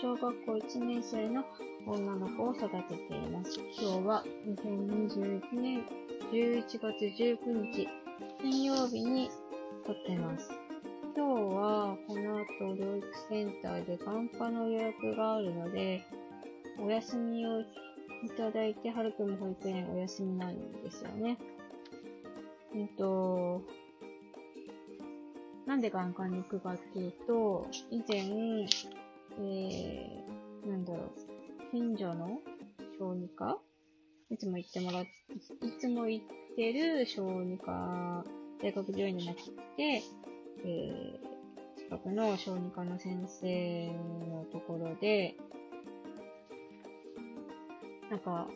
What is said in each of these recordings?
小学校1年生の女の子を育てています。今日は2021年11月19日、金曜日に撮ってます。今日はこの後療育センターで眼科の予約があるので、お休みをいただいて、はるくんも保育園お休みなんですよね。えっと、なんで眼科に行くかっていうと、以前、えー、なんだろう、近所の小児科？いつも行ってもらっ、いつも行ってる小児科、大学病院になって、えー、近くの小児科の先生のところで、なんか、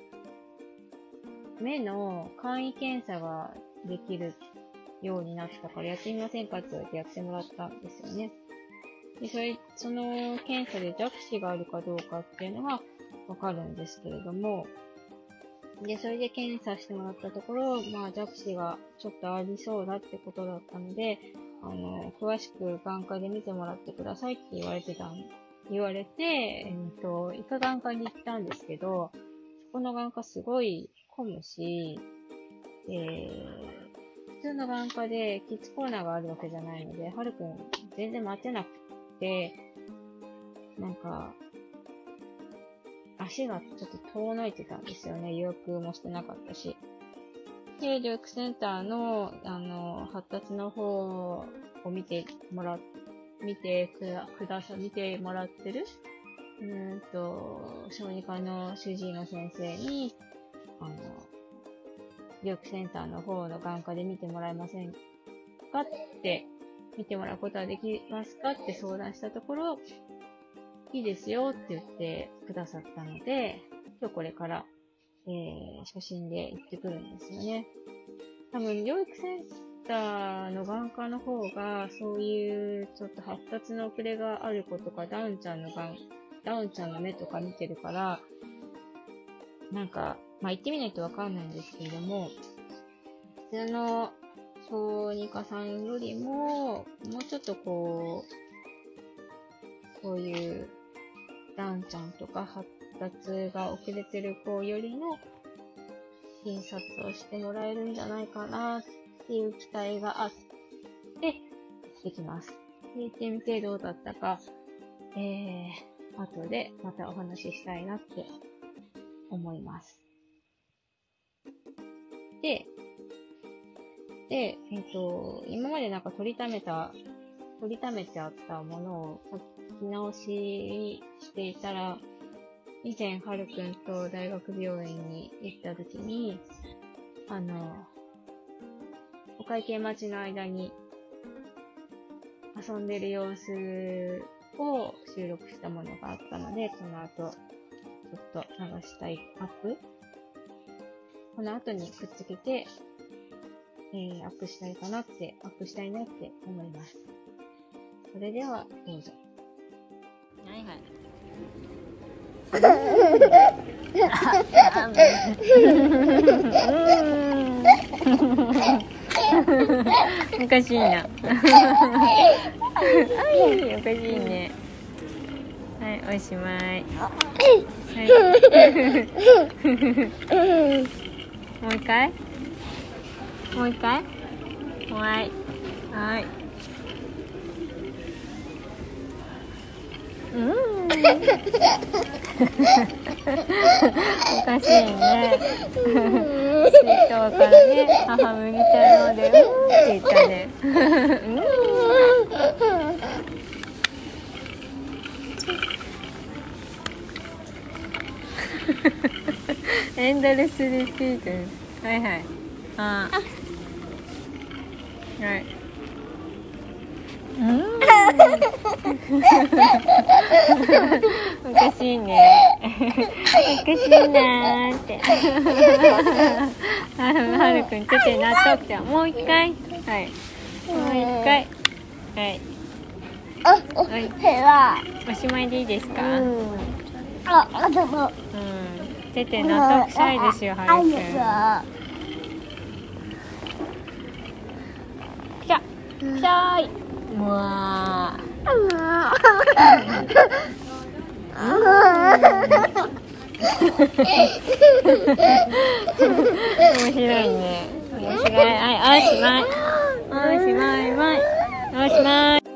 目の簡易検査ができるようになったからやってみませんかって言われてやってもらったんですよね。で、それ、その検査で弱視があるかどうかっていうのがわかるんですけれども、で、それで検査してもらったところ、まあ弱視がちょっとありそうだってことだったので、あの、詳しく眼科で見てもらってくださいって言われてたん、言われて、えっと、医科眼科に行ったんですけど、そこの眼科すごい混むし、えー、普通の眼科でキッズコーナーがあるわけじゃないので、はるくん全然待てなくてて、なんか、足がちょっと遠のいてたんですよね。予約もしてなかったし。で、療育センターの、あの、発達の方を見てもら、見てくだ、くださ、見てもらってる、うんと、小児科の主治医の先生に、あの、療育センターの方の眼科で見てもらえませんかって、見てもらうことはできますかって相談したところ、いいですよって言ってくださったので、今日これから、えー、初心で行ってくるんですよね。多分、療育センターの眼科の方が、そういうちょっと発達の遅れがある子とか、ダウンちゃんの眼、ダウンちゃんの目とか見てるから、なんか、まあ、行ってみないとわかんないんですけれども、普通の小児科さんよりも、もうちょっとこう、こういうダンちゃんとか発達が遅れてる子よりの診察をしてもらえるんじゃないかなっていう期待があって、できます。聞いてみてどうだったか、えー、後でまたお話ししたいなって思います。で、で、えっ、ー、と、今までなんか取りためた、取りためてあったものを書き直ししていたら、以前、はるくんと大学病院に行った時に、あの、お会計待ちの間に遊んでる様子を収録したものがあったので、この後、ちょっと流したいアップ？この後にくっつけて、えー、アップしたいかなって、アップしたいなって思います。それでは、どうぞ。はいはい。おかしいな。おかしいね。はい、おしまい。はい。もう一回もう一回。はい。はい。うん。おかしいね。水筒からね。母麦茶飲んでうん。って言ったねエンドレスリピートはいはいあはい。うん。おかしいね。おかしいなーって。はるくんちょっと納得ちゃん。もう一回。はい。もう一回。はい。あ、はい、おしまいでいいですか、うん、あ、あ、でも。うん。てて納得臭いですよ、はるくん。くし、ゃーい。うわ面白いね。面白い。はい、おしまい。おしまい、まい。おしまい。